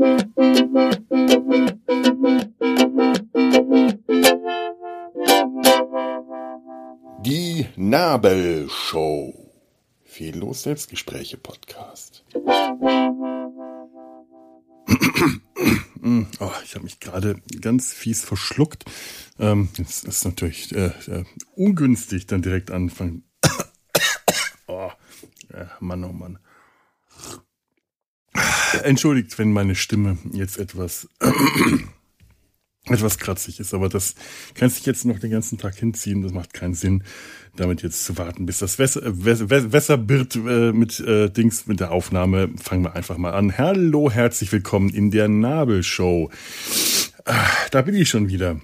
Die Nabelshow. Fehllos Selbstgespräche Podcast. Oh, ich habe mich gerade ganz fies verschluckt. Ähm, jetzt ist natürlich äh, äh, ungünstig, dann direkt anfangen. oh, äh, Mann, oh Mann. Entschuldigt, wenn meine Stimme jetzt etwas etwas kratzig ist, aber das kann sich jetzt noch den ganzen Tag hinziehen. Das macht keinen Sinn, damit jetzt zu warten, bis das Wässer, Wässer wird äh, mit äh, Dings mit der Aufnahme. Fangen wir einfach mal an. Hallo, herzlich willkommen in der Nabelshow. Ah, da bin ich schon wieder.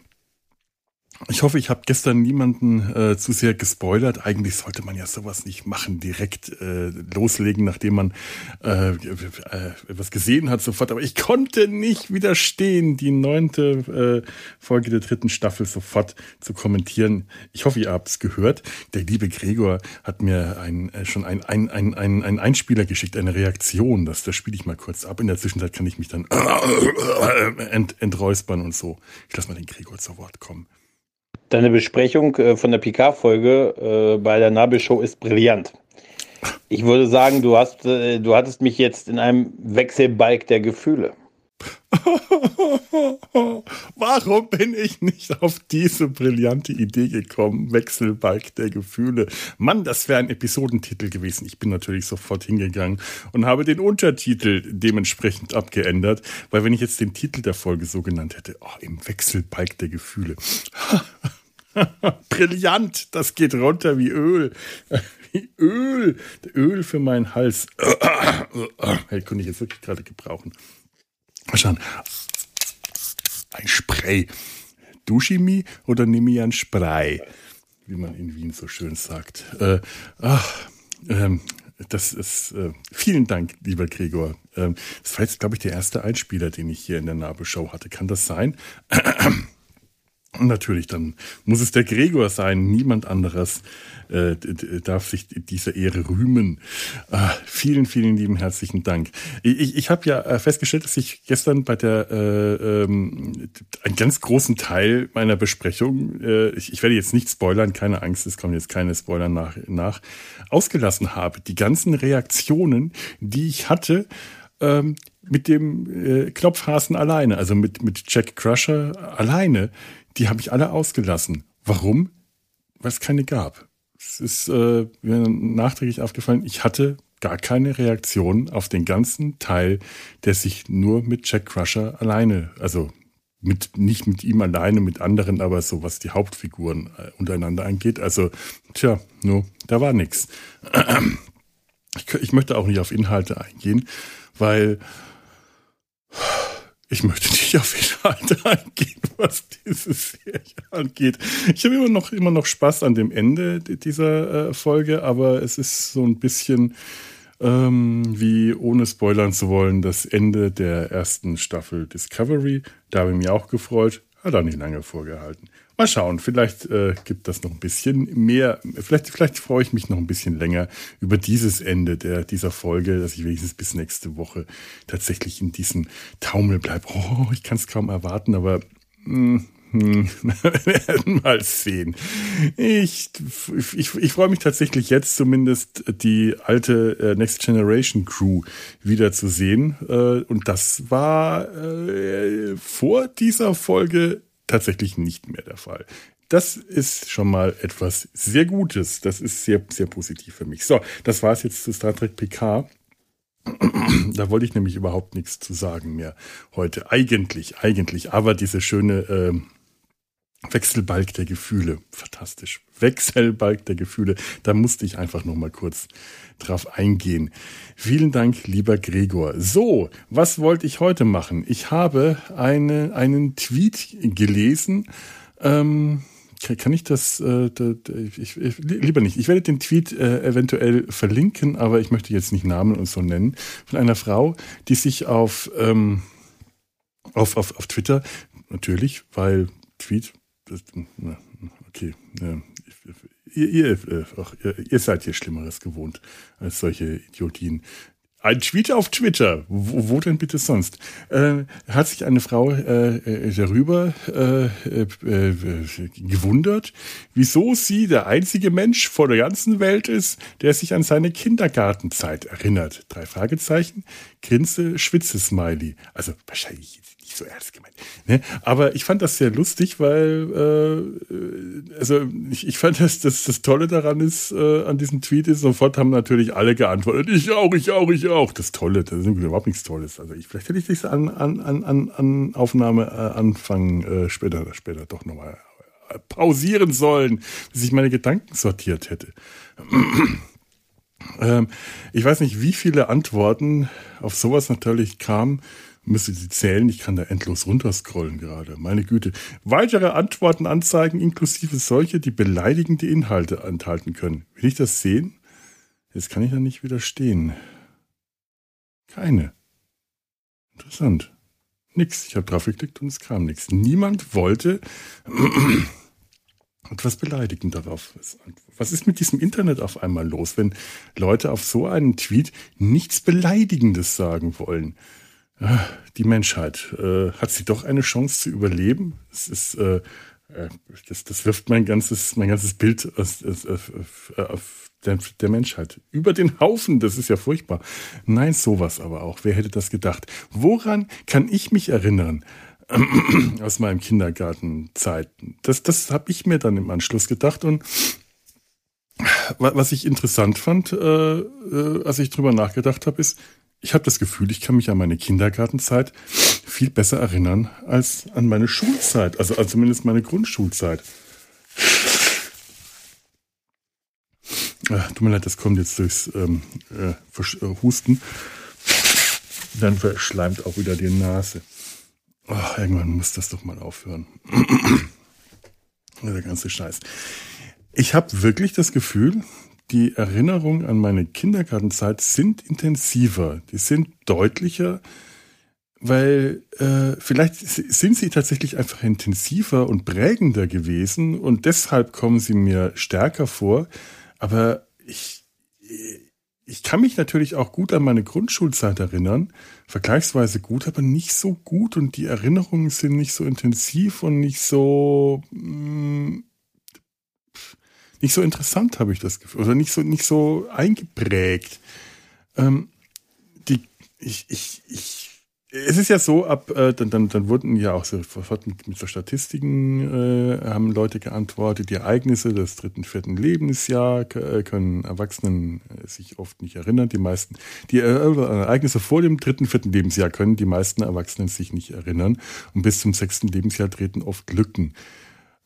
Ich hoffe, ich habe gestern niemanden äh, zu sehr gespoilert. Eigentlich sollte man ja sowas nicht machen, direkt äh, loslegen, nachdem man äh, äh, was gesehen hat sofort. Aber ich konnte nicht widerstehen, die neunte äh, Folge der dritten Staffel sofort zu kommentieren. Ich hoffe, ihr habt es gehört. Der liebe Gregor hat mir ein, äh, schon ein, ein, ein, ein, ein Einspieler geschickt, eine Reaktion. Das, das spiele ich mal kurz ab. In der Zwischenzeit kann ich mich dann äh, ent, enträuspern und so. Ich lasse mal den Gregor zu Wort kommen. Deine Besprechung äh, von der PK-Folge äh, bei der Nabelshow ist brillant. Ich würde sagen, du, hast, äh, du hattest mich jetzt in einem Wechselbalg der Gefühle. Warum bin ich nicht auf diese brillante Idee gekommen? Wechselbalg der Gefühle. Mann, das wäre ein Episodentitel gewesen. Ich bin natürlich sofort hingegangen und habe den Untertitel dementsprechend abgeändert, weil wenn ich jetzt den Titel der Folge so genannt hätte, oh, im Wechselbalg der Gefühle. Brillant, das geht runter wie Öl. Wie Öl. Öl für meinen Hals. Hey, könnte ich jetzt wirklich gerade gebrauchen. Schauen. Ein Spray. Duschimi oder nehme ich ein Spray? Wie man in Wien so schön sagt. Äh, ach, ähm, das ist, äh, vielen Dank, lieber Gregor. Ähm, das war jetzt, glaube ich, der erste Einspieler, den ich hier in der Nabelshow hatte. Kann das sein? Natürlich, dann muss es der Gregor sein, niemand anderes äh, darf sich dieser Ehre rühmen. Ah, vielen, vielen lieben herzlichen Dank. Ich, ich habe ja äh, festgestellt, dass ich gestern bei der äh, ähm, einen ganz großen Teil meiner Besprechung, äh, ich, ich werde jetzt nicht spoilern, keine Angst, es kommen jetzt keine Spoiler nach, nach ausgelassen habe. Die ganzen Reaktionen, die ich hatte, ähm, mit dem äh, Knopfhasen alleine, also mit, mit Jack Crusher alleine, die habe ich alle ausgelassen. Warum? Weil es keine gab. Es ist äh, mir nachträglich aufgefallen, ich hatte gar keine Reaktion auf den ganzen Teil, der sich nur mit Jack Crusher alleine, also mit, nicht mit ihm alleine, mit anderen, aber so was die Hauptfiguren äh, untereinander angeht. Also, tja, nur, da war nichts. Ich, ich möchte auch nicht auf Inhalte eingehen, weil ich möchte nicht auf Inhalte eingehen, was diese Serie angeht. Ich habe immer noch, immer noch Spaß an dem Ende dieser äh, Folge, aber es ist so ein bisschen ähm, wie, ohne spoilern zu wollen, das Ende der ersten Staffel Discovery. Da habe ich mich auch gefreut. Hat auch nicht lange vorgehalten. Mal schauen, vielleicht äh, gibt das noch ein bisschen mehr. Vielleicht, vielleicht freue ich mich noch ein bisschen länger über dieses Ende der, dieser Folge, dass ich wenigstens bis nächste Woche tatsächlich in diesem Taumel bleibe. Oh, ich kann es kaum erwarten, aber mh, hm, wir werden mal sehen. Ich, ich, ich freue mich tatsächlich jetzt zumindest die alte äh, Next Generation Crew wieder zu sehen. Äh, und das war äh, vor dieser Folge tatsächlich nicht mehr der Fall. Das ist schon mal etwas sehr Gutes. Das ist sehr, sehr positiv für mich. So, das war es jetzt zu Star Trek PK. da wollte ich nämlich überhaupt nichts zu sagen mehr heute. Eigentlich, eigentlich. Aber diese schöne äh, Wechselbalg der Gefühle. Fantastisch. Wechselbalg der Gefühle. Da musste ich einfach noch mal kurz drauf eingehen. Vielen Dank, lieber Gregor. So, was wollte ich heute machen? Ich habe eine, einen Tweet gelesen. Ähm, kann ich das, äh, ich, ich, lieber nicht. Ich werde den Tweet äh, eventuell verlinken, aber ich möchte jetzt nicht Namen und so nennen, von einer Frau, die sich auf, ähm, auf, auf, auf Twitter, natürlich, weil Tweet, okay, äh, ihr, ihr, ach, ihr, seid hier Schlimmeres gewohnt als solche Idiotien. Ein Tweet auf Twitter. Wo, wo denn bitte sonst? Äh, hat sich eine Frau äh, äh darüber äh, äh, äh, gewundert, wieso sie der einzige Mensch vor der ganzen Welt ist, der sich an seine Kindergartenzeit erinnert. Drei Fragezeichen, Grinse, Schwitze-Smiley. Also wahrscheinlich so ernst gemeint. Ne? Aber ich fand das sehr lustig, weil äh, also ich, ich fand, dass das, das Tolle daran ist, äh, an diesem Tweet ist, sofort haben natürlich alle geantwortet, ich auch, ich auch, ich auch. Das Tolle, das ist überhaupt nichts Tolles. Also ich, vielleicht hätte ich das an, an, an, an Aufnahme äh, anfangen, äh, später, später doch nochmal äh, pausieren sollen, bis ich meine Gedanken sortiert hätte. ähm, ich weiß nicht, wie viele Antworten auf sowas natürlich kamen müsste sie zählen. Ich kann da endlos runterscrollen gerade. Meine Güte. Weitere Antworten anzeigen, inklusive solche, die beleidigende Inhalte enthalten können. Will ich das sehen? Jetzt kann ich da nicht widerstehen. Keine. Interessant. Nix. Ich habe drauf geklickt und es kam nichts. Niemand wollte etwas beleidigend darauf. Was ist mit diesem Internet auf einmal los, wenn Leute auf so einen Tweet nichts Beleidigendes sagen wollen? Die Menschheit, äh, hat sie doch eine Chance zu überleben? Das ist, äh, äh das, das wirft mein ganzes, mein ganzes Bild aus, aus, auf, auf der, der, Menschheit über den Haufen. Das ist ja furchtbar. Nein, sowas aber auch. Wer hätte das gedacht? Woran kann ich mich erinnern? aus meinem Kindergartenzeiten. Das, das habe ich mir dann im Anschluss gedacht und was ich interessant fand, äh, äh, als ich drüber nachgedacht habe, ist, ich habe das Gefühl, ich kann mich an meine Kindergartenzeit viel besser erinnern als an meine Schulzeit, also, also zumindest meine Grundschulzeit. Ach, tut mir leid, das kommt jetzt durchs ähm, äh, äh, Husten. Dann verschleimt auch wieder die Nase. Oh, irgendwann muss das doch mal aufhören. Der ganze Scheiß. Ich habe wirklich das Gefühl, die Erinnerungen an meine Kindergartenzeit sind intensiver, die sind deutlicher, weil äh, vielleicht sind sie tatsächlich einfach intensiver und prägender gewesen und deshalb kommen sie mir stärker vor. Aber ich, ich kann mich natürlich auch gut an meine Grundschulzeit erinnern, vergleichsweise gut, aber nicht so gut und die Erinnerungen sind nicht so intensiv und nicht so mh, mm, nicht so interessant, habe ich das Gefühl. Oder nicht so, nicht so eingeprägt. Ähm, die, ich, ich, ich, es ist ja so, ab, äh, dann, dann, dann wurden ja auch sofort mit, mit so Statistiken, äh, haben Leute geantwortet, die Ereignisse des dritten, vierten Lebensjahr äh, können Erwachsenen äh, sich oft nicht erinnern. Die meisten, die äh, Ereignisse vor dem dritten, vierten Lebensjahr können die meisten Erwachsenen sich nicht erinnern. Und bis zum sechsten Lebensjahr treten oft Lücken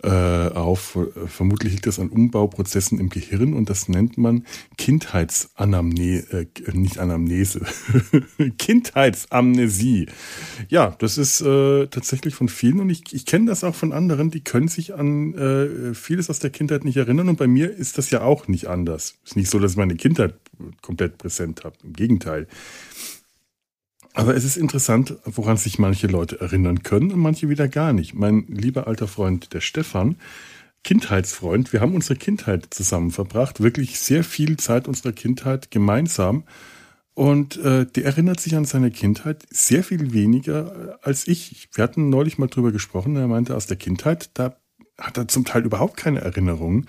auf. Vermutlich liegt das an Umbauprozessen im Gehirn und das nennt man Kindheitsanamnese, äh, nicht Anamnese, Kindheitsamnesie. Ja, das ist äh, tatsächlich von vielen und ich, ich kenne das auch von anderen, die können sich an äh, vieles aus der Kindheit nicht erinnern und bei mir ist das ja auch nicht anders. Ist nicht so, dass ich meine Kindheit komplett präsent habe. Im Gegenteil. Aber es ist interessant, woran sich manche Leute erinnern können und manche wieder gar nicht. Mein lieber alter Freund, der Stefan, Kindheitsfreund, wir haben unsere Kindheit zusammen verbracht, wirklich sehr viel Zeit unserer Kindheit gemeinsam. Und äh, der erinnert sich an seine Kindheit sehr viel weniger äh, als ich. Wir hatten neulich mal drüber gesprochen, er meinte, aus der Kindheit, da hat er zum Teil überhaupt keine Erinnerungen.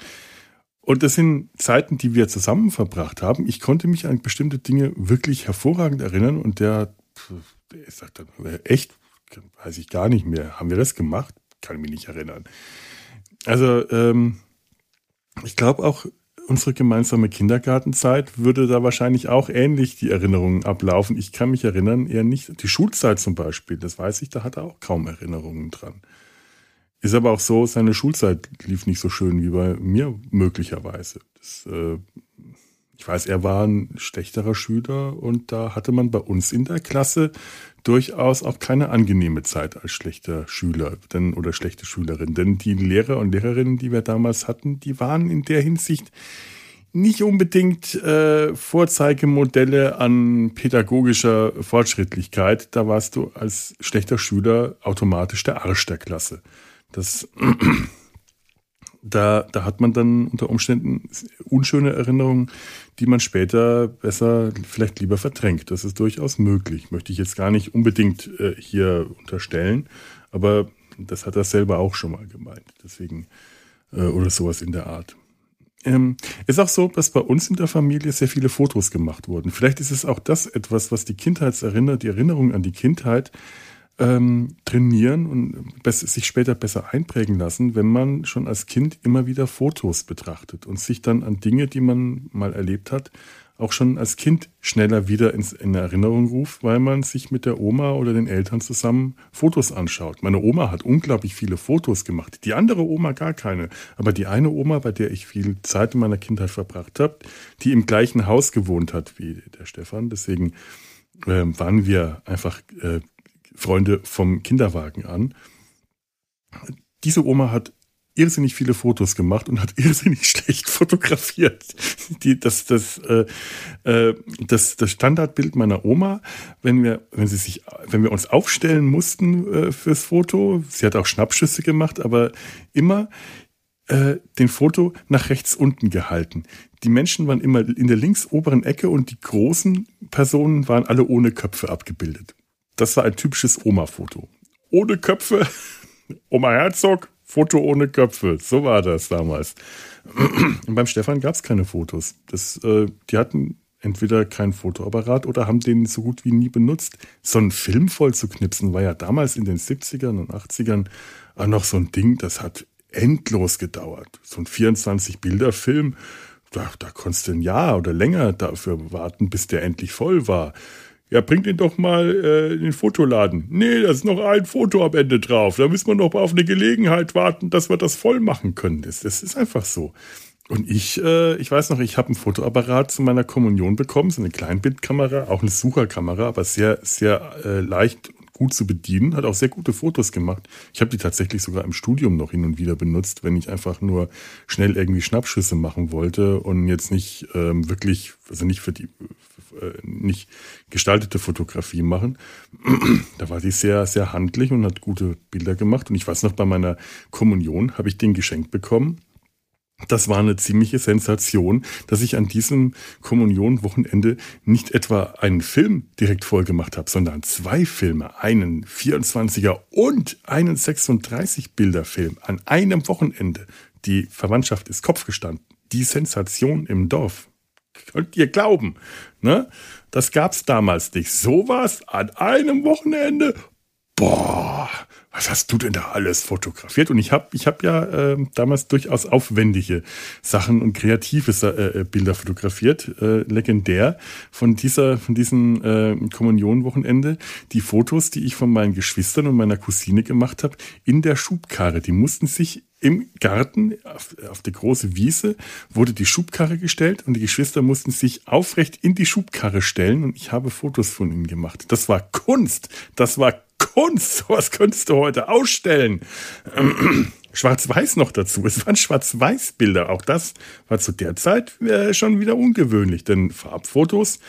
Und das sind Zeiten, die wir zusammen verbracht haben. Ich konnte mich an bestimmte Dinge wirklich hervorragend erinnern und der ich sagte, echt? Weiß ich gar nicht mehr. Haben wir das gemacht? Kann mich nicht erinnern. Also, ähm, ich glaube auch, unsere gemeinsame Kindergartenzeit würde da wahrscheinlich auch ähnlich die Erinnerungen ablaufen. Ich kann mich erinnern, eher nicht. Die Schulzeit zum Beispiel, das weiß ich, da hat er auch kaum Erinnerungen dran. Ist aber auch so, seine Schulzeit lief nicht so schön wie bei mir möglicherweise. Das äh, ich weiß, er war ein schlechterer Schüler und da hatte man bei uns in der Klasse durchaus auch keine angenehme Zeit als schlechter Schüler denn, oder schlechte Schülerin. Denn die Lehrer und Lehrerinnen, die wir damals hatten, die waren in der Hinsicht nicht unbedingt äh, Vorzeigemodelle an pädagogischer Fortschrittlichkeit. Da warst du als schlechter Schüler automatisch der Arsch der Klasse. Das da, da hat man dann unter Umständen unschöne Erinnerungen, die man später besser, vielleicht lieber verdrängt. Das ist durchaus möglich. Möchte ich jetzt gar nicht unbedingt äh, hier unterstellen, aber das hat er selber auch schon mal gemeint. Deswegen, äh, oder sowas in der Art. Ähm, ist auch so, dass bei uns in der Familie sehr viele Fotos gemacht wurden. Vielleicht ist es auch das etwas, was die Kindheitserinnerung, die Erinnerung an die Kindheit ähm, trainieren und sich später besser einprägen lassen, wenn man schon als Kind immer wieder Fotos betrachtet und sich dann an Dinge, die man mal erlebt hat, auch schon als Kind schneller wieder ins, in Erinnerung ruft, weil man sich mit der Oma oder den Eltern zusammen Fotos anschaut. Meine Oma hat unglaublich viele Fotos gemacht. Die andere Oma gar keine. Aber die eine Oma, bei der ich viel Zeit in meiner Kindheit verbracht habe, die im gleichen Haus gewohnt hat wie der Stefan. Deswegen äh, waren wir einfach äh, Freunde vom Kinderwagen an. Diese Oma hat irrsinnig viele Fotos gemacht und hat irrsinnig schlecht fotografiert. Die, das, das, äh, äh, das, das Standardbild meiner Oma, wenn wir, wenn sie sich, wenn wir uns aufstellen mussten äh, fürs Foto, sie hat auch Schnappschüsse gemacht, aber immer äh, den Foto nach rechts unten gehalten. Die Menschen waren immer in der links oberen Ecke und die großen Personen waren alle ohne Köpfe abgebildet. Das war ein typisches Oma-Foto. Ohne Köpfe, Oma Herzog, Foto ohne Köpfe. So war das damals. Und beim Stefan gab es keine Fotos. Das, äh, die hatten entweder kein Fotoapparat oder haben den so gut wie nie benutzt. So einen Film voll zu knipsen war ja damals in den 70ern und 80ern auch noch so ein Ding, das hat endlos gedauert. So ein 24-Bilder-Film, da, da konntest du ein Jahr oder länger dafür warten, bis der endlich voll war. Ja, bringt ihn doch mal äh, in den Fotoladen. Nee, da ist noch ein Foto am Ende drauf. Da müssen wir noch auf eine Gelegenheit warten, dass wir das voll machen können. Das, das ist einfach so. Und ich, äh, ich weiß noch, ich habe ein Fotoapparat zu meiner Kommunion bekommen, so eine Kleinbildkamera, auch eine Sucherkamera, aber sehr, sehr äh, leicht gut zu bedienen, hat auch sehr gute Fotos gemacht. Ich habe die tatsächlich sogar im Studium noch hin und wieder benutzt, wenn ich einfach nur schnell irgendwie Schnappschüsse machen wollte und jetzt nicht ähm, wirklich, also nicht für die, äh, nicht gestaltete Fotografie machen. da war die sehr, sehr handlich und hat gute Bilder gemacht. Und ich weiß noch, bei meiner Kommunion habe ich den geschenkt bekommen das war eine ziemliche Sensation, dass ich an diesem Kommunionwochenende nicht etwa einen Film direkt voll gemacht habe, sondern zwei Filme, einen 24er und einen 36 Bilder Film an einem Wochenende. Die Verwandtschaft ist Kopf gestanden. Die Sensation im Dorf. Könnt ihr glauben, ne? Das gab's damals nicht. Sowas an einem Wochenende. Boah, was hast du denn da alles fotografiert? Und ich habe ich hab ja äh, damals durchaus aufwendige Sachen und kreative äh, äh, Bilder fotografiert. Äh, legendär von dieser, von diesem äh, Kommunionwochenende. Die Fotos, die ich von meinen Geschwistern und meiner Cousine gemacht habe, in der Schubkarre. Die mussten sich im Garten auf, auf der große Wiese wurde die Schubkarre gestellt und die Geschwister mussten sich aufrecht in die Schubkarre stellen und ich habe Fotos von ihnen gemacht. Das war Kunst. Das war Kunst, was könntest du heute ausstellen? Schwarz-Weiß noch dazu. Es waren Schwarz-Weiß-Bilder. Auch das war zu der Zeit äh, schon wieder ungewöhnlich, denn Farbfotos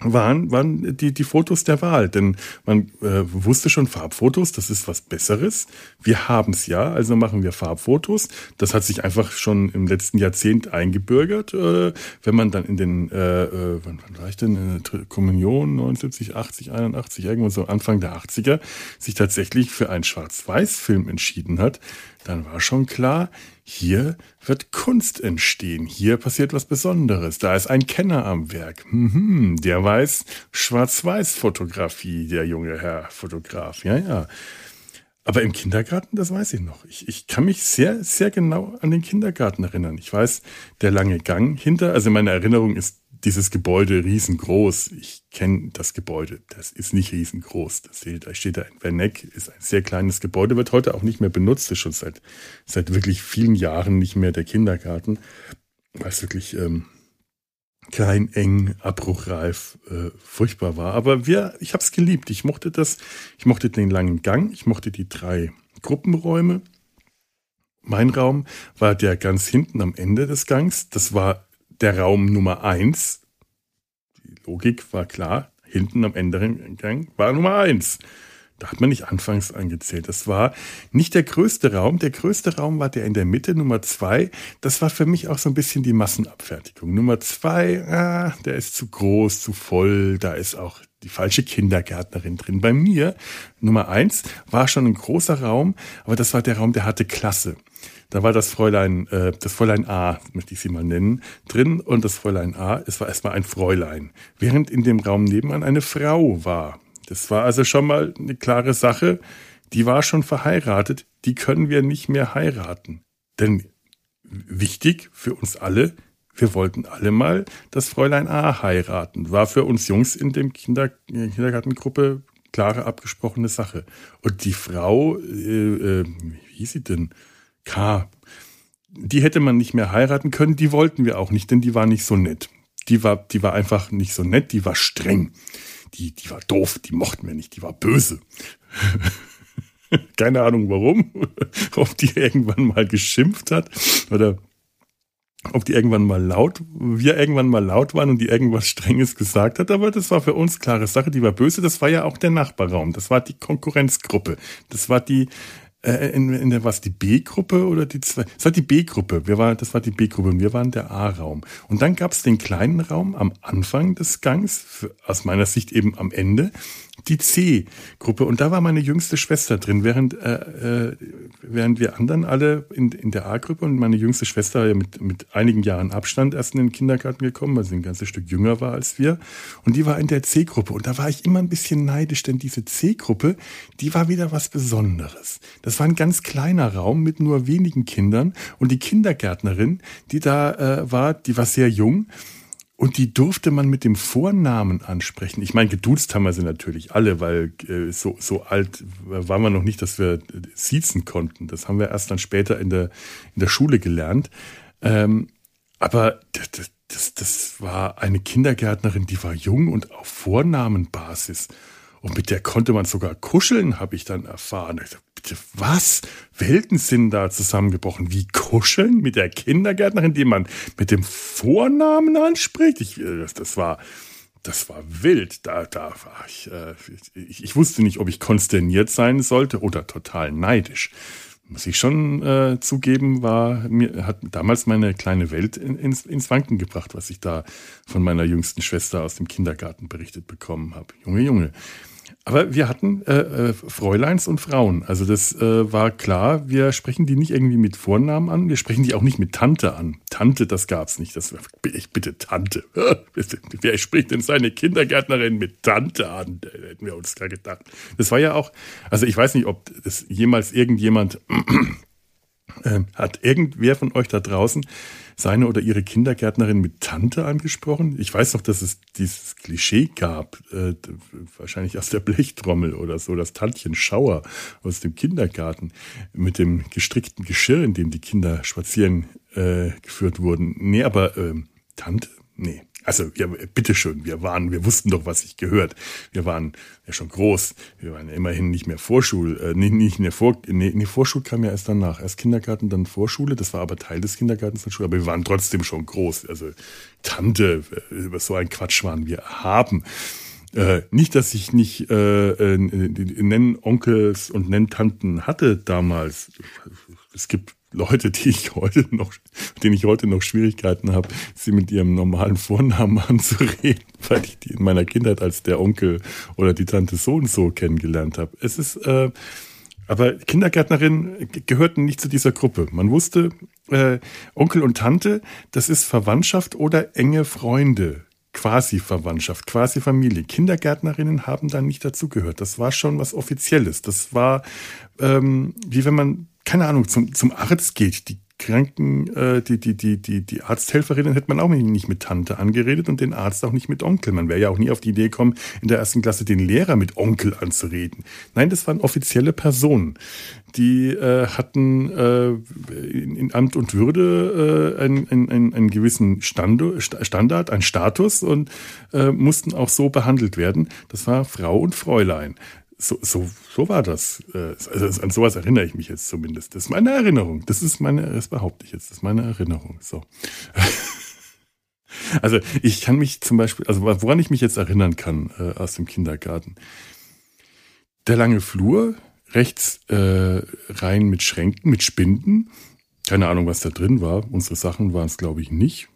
waren, waren die, die Fotos der Wahl. Denn man äh, wusste schon, Farbfotos, das ist was Besseres. Wir haben es ja, also machen wir Farbfotos. Das hat sich einfach schon im letzten Jahrzehnt eingebürgert. Äh, wenn man dann in den, äh, äh wann, wann war ich denn, der Kommunion, 79, 80, 81, irgendwo so Anfang der 80er, sich tatsächlich für einen Schwarz-Weiß-Film entschieden hat, dann war schon klar, hier wird Kunst entstehen. Hier passiert was Besonderes. Da ist ein Kenner am Werk. Mhm, der weiß Schwarz-Weiß-Fotografie, der junge Herr Fotograf. Ja, ja. Aber im Kindergarten, das weiß ich noch. Ich, ich kann mich sehr, sehr genau an den Kindergarten erinnern. Ich weiß, der lange Gang hinter, also meine Erinnerung ist dieses Gebäude riesengroß. Ich kenne das Gebäude. Das ist nicht riesengroß. Das steht, da steht da in Werneck, ist ein sehr kleines Gebäude, wird heute auch nicht mehr benutzt, ist schon seit, seit wirklich vielen Jahren nicht mehr der Kindergarten, weil es wirklich ähm, klein, eng, abbruchreif, äh, furchtbar war. Aber wir, ich habe es geliebt. Ich mochte das. Ich mochte den langen Gang. Ich mochte die drei Gruppenräume. Mein Raum war der ganz hinten am Ende des Gangs. Das war der Raum Nummer eins. Die Logik war klar. Hinten am Ende Gang war Nummer eins. Da hat man nicht anfangs angezählt. Das war nicht der größte Raum. Der größte Raum war der in der Mitte, Nummer zwei. Das war für mich auch so ein bisschen die Massenabfertigung. Nummer zwei, ah, der ist zu groß, zu voll. Da ist auch die falsche Kindergärtnerin drin. Bei mir, Nummer eins, war schon ein großer Raum, aber das war der Raum, der hatte Klasse. Da war das Fräulein, äh, das Fräulein A, möchte ich sie mal nennen, drin und das Fräulein A, es war erstmal ein Fräulein. Während in dem Raum nebenan eine Frau war. Das war also schon mal eine klare Sache. Die war schon verheiratet, die können wir nicht mehr heiraten. Denn wichtig für uns alle, wir wollten alle mal das Fräulein A heiraten. War für uns Jungs in dem Kinder, Kindergartengruppe klare abgesprochene Sache. Und die Frau, äh, äh, wie hieß sie denn? K. Die hätte man nicht mehr heiraten können, die wollten wir auch nicht, denn die war nicht so nett. Die war, die war einfach nicht so nett, die war streng. Die, die war doof, die mochten wir nicht, die war böse. Keine Ahnung warum. Ob die irgendwann mal geschimpft hat oder ob die irgendwann mal laut, wir irgendwann mal laut waren und die irgendwas Strenges gesagt hat, aber das war für uns klare Sache, die war böse, das war ja auch der Nachbarraum, das war die Konkurrenzgruppe, das war die, äh, in, in der was die B-Gruppe oder die zwei? Das war die B-Gruppe. Wir war, das war die B-Gruppe und wir waren der A-Raum. Und dann gab es den kleinen Raum am Anfang des Gangs, für, aus meiner Sicht eben am Ende die C-Gruppe. Und da war meine jüngste Schwester drin, während, äh, äh, während wir anderen alle in, in der A-Gruppe und meine jüngste Schwester war ja mit, mit einigen Jahren Abstand erst in den Kindergarten gekommen, weil sie ein ganzes Stück jünger war als wir. Und die war in der C-Gruppe. Und da war ich immer ein bisschen neidisch, denn diese C-Gruppe, die war wieder was Besonderes. Das war ein ganz kleiner Raum mit nur wenigen Kindern. Und die Kindergärtnerin, die da äh, war, die war sehr jung. Und die durfte man mit dem Vornamen ansprechen. Ich meine, geduzt haben wir sie natürlich alle, weil äh, so, so alt waren wir noch nicht, dass wir siezen konnten. Das haben wir erst dann später in der, in der Schule gelernt. Ähm, aber das, das, das war eine Kindergärtnerin, die war jung und auf Vornamenbasis. Und mit der konnte man sogar kuscheln, habe ich dann erfahren. Ich dachte, bitte, was? Welten sind da zusammengebrochen? Wie kuscheln mit der Kindergärtnerin, die man mit dem Vornamen anspricht? Ich, äh, das, das war, das war wild. Da, da war ich, äh, ich, ich wusste nicht, ob ich konsterniert sein sollte oder total neidisch. Muss ich schon äh, zugeben, war mir hat damals meine kleine Welt in, ins, ins Wanken gebracht, was ich da von meiner jüngsten Schwester aus dem Kindergarten berichtet bekommen habe. Junge, Junge. Aber wir hatten äh, äh, Fräuleins und Frauen. Also das äh, war klar, wir sprechen die nicht irgendwie mit Vornamen an, wir sprechen die auch nicht mit Tante an. Tante, das gab's nicht. Das ich bitte Tante. Wer spricht denn seine Kindergärtnerin mit Tante an? Da hätten wir uns da gedacht. Das war ja auch, also ich weiß nicht, ob das jemals irgendjemand hat irgendwer von euch da draußen seine oder ihre Kindergärtnerin mit Tante angesprochen? Ich weiß noch, dass es dieses Klischee gab, äh, wahrscheinlich aus der Blechtrommel oder so, das Tantchen Schauer aus dem Kindergarten mit dem gestrickten Geschirr, in dem die Kinder spazieren äh, geführt wurden. Nee, aber äh, Tante? Nee. Also, ja, bitteschön, wir waren, wir wussten doch, was sich gehört. Wir waren ja schon groß. Wir waren ja immerhin nicht mehr Vorschul, äh, nicht, nicht in Vor, nee, nee, Vorschul kam ja erst danach. Erst Kindergarten, dann Vorschule. Das war aber Teil des Kindergartens und Schule. Aber wir waren trotzdem schon groß. Also, Tante, äh, über so einen Quatsch waren wir haben. Äh, nicht, dass ich nicht äh, äh, nennen Onkels und nennen Tanten hatte damals. Es gibt Leute, die ich heute noch, denen ich heute noch Schwierigkeiten habe, sie mit ihrem normalen Vornamen anzureden, weil ich die in meiner Kindheit als der Onkel oder die Tante so und so kennengelernt habe. Es ist, äh, aber Kindergärtnerinnen gehörten nicht zu dieser Gruppe. Man wusste, äh, Onkel und Tante, das ist Verwandtschaft oder enge Freunde. Quasi Verwandtschaft, quasi Familie. Kindergärtnerinnen haben da nicht dazugehört. Das war schon was Offizielles. Das war ähm, wie wenn man keine Ahnung, zum, zum Arzt geht, die Kranken, äh, die, die, die, die, die Arzthelferinnen hätte man auch nicht mit Tante angeredet und den Arzt auch nicht mit Onkel. Man wäre ja auch nie auf die Idee gekommen, in der ersten Klasse den Lehrer mit Onkel anzureden. Nein, das waren offizielle Personen. Die äh, hatten äh, in, in Amt und Würde äh, einen, einen, einen gewissen Stando, Standard, einen Status und äh, mussten auch so behandelt werden. Das war Frau und Fräulein so, so, so war das. Äh, also an sowas erinnere ich mich jetzt zumindest. Das ist meine Erinnerung. Das ist meine, das behaupte ich jetzt. Das ist meine Erinnerung. So. Also ich kann mich zum Beispiel, also woran ich mich jetzt erinnern kann äh, aus dem Kindergarten. Der lange Flur, rechts äh, rein mit Schränken, mit Spinden. Keine Ahnung, was da drin war. Unsere Sachen waren es, glaube ich, nicht.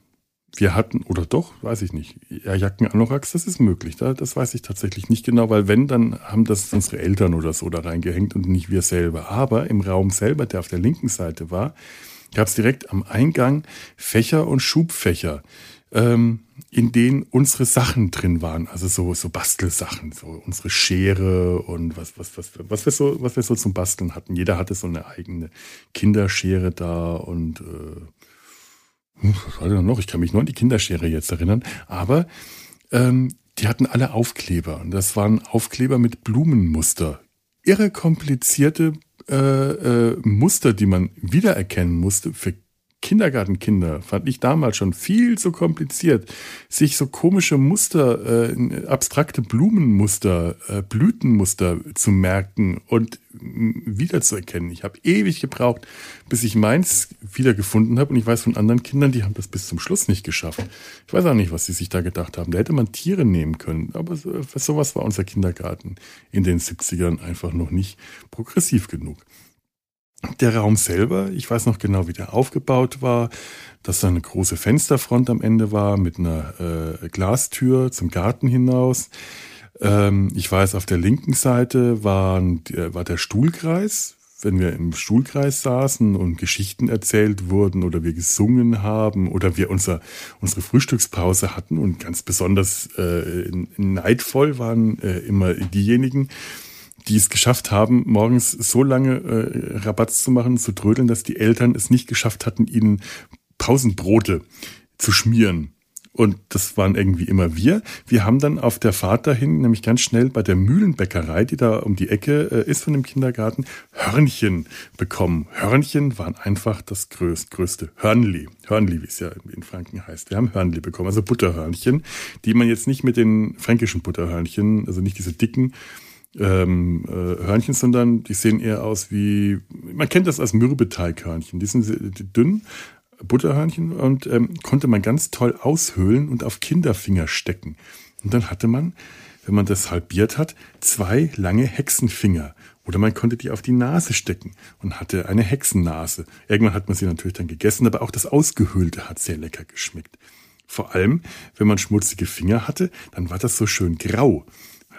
Wir hatten, oder doch, weiß ich nicht. Ja, Jacken, Anoraks, das ist möglich. Da, das weiß ich tatsächlich nicht genau, weil wenn, dann haben das unsere Eltern oder so da reingehängt und nicht wir selber. Aber im Raum selber, der auf der linken Seite war, gab es direkt am Eingang Fächer und Schubfächer, ähm, in denen unsere Sachen drin waren. Also so, so Bastelsachen, so unsere Schere und was, was, was, was wir so, was wir so zum Basteln hatten. Jeder hatte so eine eigene Kinderschere da und äh, was war denn noch? Ich kann mich nur an die Kinderschere jetzt erinnern. Aber ähm, die hatten alle Aufkleber. Und das waren Aufkleber mit Blumenmuster. Irre komplizierte äh, äh, Muster, die man wiedererkennen musste für Kindergartenkinder fand ich damals schon viel zu kompliziert, sich so komische Muster, äh, abstrakte Blumenmuster, äh, Blütenmuster zu merken und wiederzuerkennen. Ich habe ewig gebraucht, bis ich meins wiedergefunden habe und ich weiß von anderen Kindern, die haben das bis zum Schluss nicht geschafft. Ich weiß auch nicht, was sie sich da gedacht haben. Da hätte man Tiere nehmen können, aber sowas war unser Kindergarten in den 70ern einfach noch nicht progressiv genug. Der Raum selber, ich weiß noch genau, wie der aufgebaut war, dass da eine große Fensterfront am Ende war mit einer äh, Glastür zum Garten hinaus. Ähm, ich weiß, auf der linken Seite waren, war der Stuhlkreis. Wenn wir im Stuhlkreis saßen und Geschichten erzählt wurden oder wir gesungen haben oder wir unser, unsere Frühstückspause hatten und ganz besonders äh, neidvoll waren äh, immer diejenigen, die es geschafft haben, morgens so lange äh, Rabatz zu machen, zu trödeln, dass die Eltern es nicht geschafft hatten, ihnen Pausenbrote zu schmieren. Und das waren irgendwie immer wir. Wir haben dann auf der Fahrt dahin, nämlich ganz schnell bei der Mühlenbäckerei, die da um die Ecke äh, ist von dem Kindergarten, Hörnchen bekommen. Hörnchen waren einfach das größte, größte Hörnli. Hörnli, wie es ja in Franken heißt. Wir haben Hörnli bekommen, also Butterhörnchen, die man jetzt nicht mit den fränkischen Butterhörnchen, also nicht diese dicken, ähm, äh, Hörnchen, sondern die sehen eher aus wie, man kennt das als Mürbeteighörnchen. Die sind dünn, Butterhörnchen und ähm, konnte man ganz toll aushöhlen und auf Kinderfinger stecken. Und dann hatte man, wenn man das halbiert hat, zwei lange Hexenfinger. Oder man konnte die auf die Nase stecken und hatte eine Hexennase. Irgendwann hat man sie natürlich dann gegessen, aber auch das Ausgehöhlte hat sehr lecker geschmeckt. Vor allem, wenn man schmutzige Finger hatte, dann war das so schön grau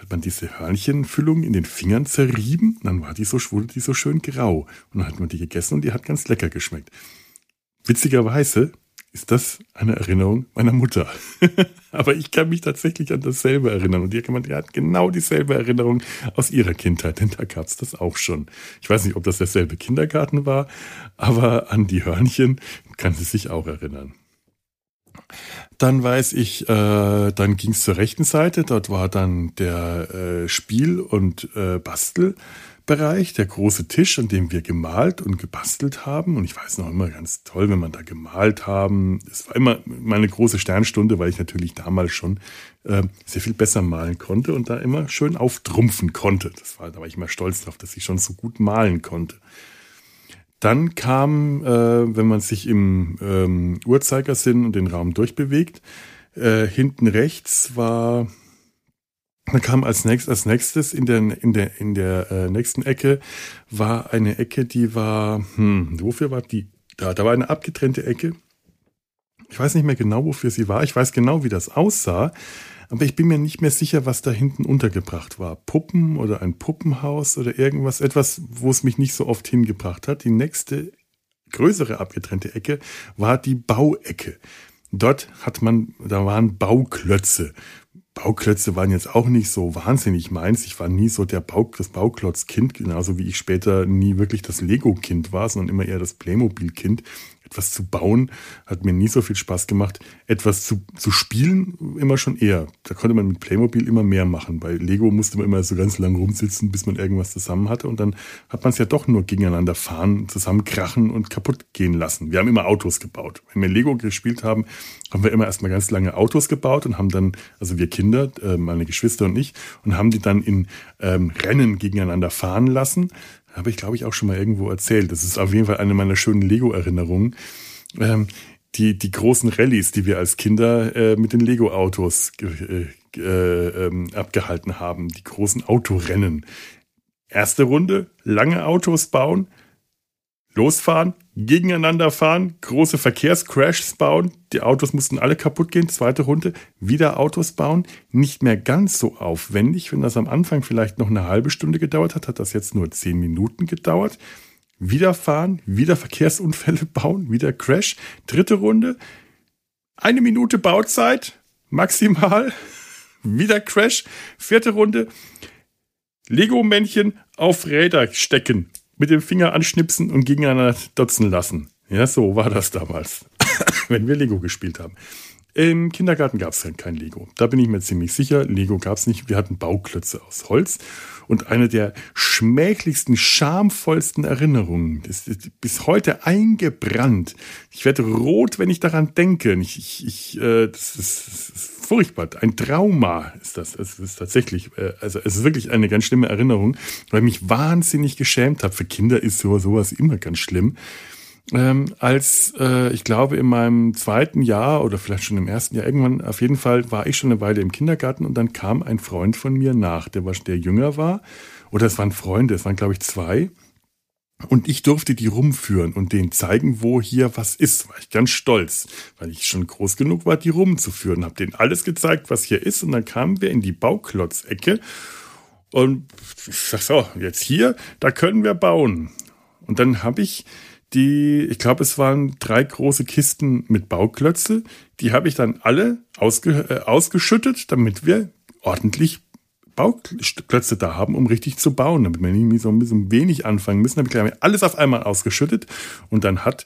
hat man diese Hörnchenfüllung in den Fingern zerrieben, dann war die so, wurde die so schön grau. Und dann hat man die gegessen und die hat ganz lecker geschmeckt. Witzigerweise ist das eine Erinnerung meiner Mutter. Aber ich kann mich tatsächlich an dasselbe erinnern. Und die hat genau dieselbe Erinnerung aus ihrer Kindheit, denn da gab es das auch schon. Ich weiß nicht, ob das derselbe Kindergarten war, aber an die Hörnchen kann sie sich auch erinnern. Dann weiß ich, äh, dann ging es zur rechten Seite. Dort war dann der äh, Spiel- und äh, Bastelbereich, der große Tisch, an dem wir gemalt und gebastelt haben. Und ich weiß noch immer ganz toll, wenn man da gemalt haben. Es war immer meine große Sternstunde, weil ich natürlich damals schon äh, sehr viel besser malen konnte und da immer schön auftrumpfen konnte. Das war, da war ich immer stolz drauf, dass ich schon so gut malen konnte. Dann kam, äh, wenn man sich im ähm, Uhrzeigersinn und den Raum durchbewegt, äh, hinten rechts war, dann kam als, nächstes, als nächstes in der, in der, in der äh, nächsten Ecke war eine Ecke, die war, hm, wofür war die? Da, da war eine abgetrennte Ecke. Ich weiß nicht mehr genau, wofür sie war. Ich weiß genau, wie das aussah. Aber ich bin mir nicht mehr sicher, was da hinten untergebracht war. Puppen oder ein Puppenhaus oder irgendwas, etwas, wo es mich nicht so oft hingebracht hat. Die nächste größere abgetrennte Ecke war die Bauecke. Dort hat man, da waren Bauklötze. Bauklötze waren jetzt auch nicht so wahnsinnig meins. Ich war nie so der Bau, das Bauklotzkind, genauso wie ich später nie wirklich das Lego-Kind war, sondern immer eher das Playmobil-Kind etwas zu bauen hat mir nie so viel Spaß gemacht. Etwas zu, zu spielen immer schon eher. Da konnte man mit Playmobil immer mehr machen. Bei Lego musste man immer so ganz lang rumsitzen, bis man irgendwas zusammen hatte. Und dann hat man es ja doch nur gegeneinander fahren, zusammen krachen und kaputt gehen lassen. Wir haben immer Autos gebaut. Wenn wir Lego gespielt haben, haben wir immer erstmal ganz lange Autos gebaut und haben dann, also wir Kinder, äh, meine Geschwister und ich, und haben die dann in ähm, Rennen gegeneinander fahren lassen habe ich, glaube ich, auch schon mal irgendwo erzählt. Das ist auf jeden Fall eine meiner schönen Lego-Erinnerungen. Ähm, die, die großen Rallyes, die wir als Kinder äh, mit den Lego-Autos äh, äh, ähm, abgehalten haben. Die großen Autorennen. Erste Runde, lange Autos bauen, losfahren, gegeneinander fahren, große Verkehrscrashs bauen, die Autos mussten alle kaputt gehen, zweite Runde, wieder Autos bauen, nicht mehr ganz so aufwendig, wenn das am Anfang vielleicht noch eine halbe Stunde gedauert hat, hat das jetzt nur zehn Minuten gedauert, wieder fahren, wieder Verkehrsunfälle bauen, wieder Crash, dritte Runde, eine Minute Bauzeit, maximal, wieder Crash, vierte Runde, Lego-Männchen auf Räder stecken, mit dem Finger anschnipsen und gegeneinander dotzen lassen. Ja, so war das damals, wenn wir Lego gespielt haben. Im Kindergarten gab es kein Lego. Da bin ich mir ziemlich sicher. Lego gab es nicht. Wir hatten Bauklötze aus Holz. Und eine der schmählichsten, schamvollsten Erinnerungen, das ist bis heute eingebrannt. Ich werde rot, wenn ich daran denke. Ich, ich, ich äh, das, ist, das ist furchtbar. Ein Trauma ist das. Es ist tatsächlich, äh, also es ist wirklich eine ganz schlimme Erinnerung, weil ich mich wahnsinnig geschämt habe. Für Kinder ist sowas immer ganz schlimm ähm, als äh, ich glaube in meinem zweiten Jahr oder vielleicht schon im ersten Jahr irgendwann, auf jeden Fall war ich schon eine Weile im Kindergarten und dann kam ein Freund von mir nach, der, war, der jünger war. Oder es waren Freunde, es waren glaube ich zwei. Und ich durfte die rumführen und denen zeigen, wo hier was ist. War ich ganz stolz, weil ich schon groß genug war, die rumzuführen. Hab denen alles gezeigt, was hier ist. Und dann kamen wir in die Bauklotzecke. Und ich sag so, jetzt hier, da können wir bauen. Und dann habe ich die, ich glaube, es waren drei große Kisten mit Bauklötze. Die habe ich dann alle ausge, äh, ausgeschüttet, damit wir ordentlich Bauklötze da haben, um richtig zu bauen, damit wir nicht so ein bisschen wenig anfangen müssen. Habe ich alles auf einmal ausgeschüttet und dann hat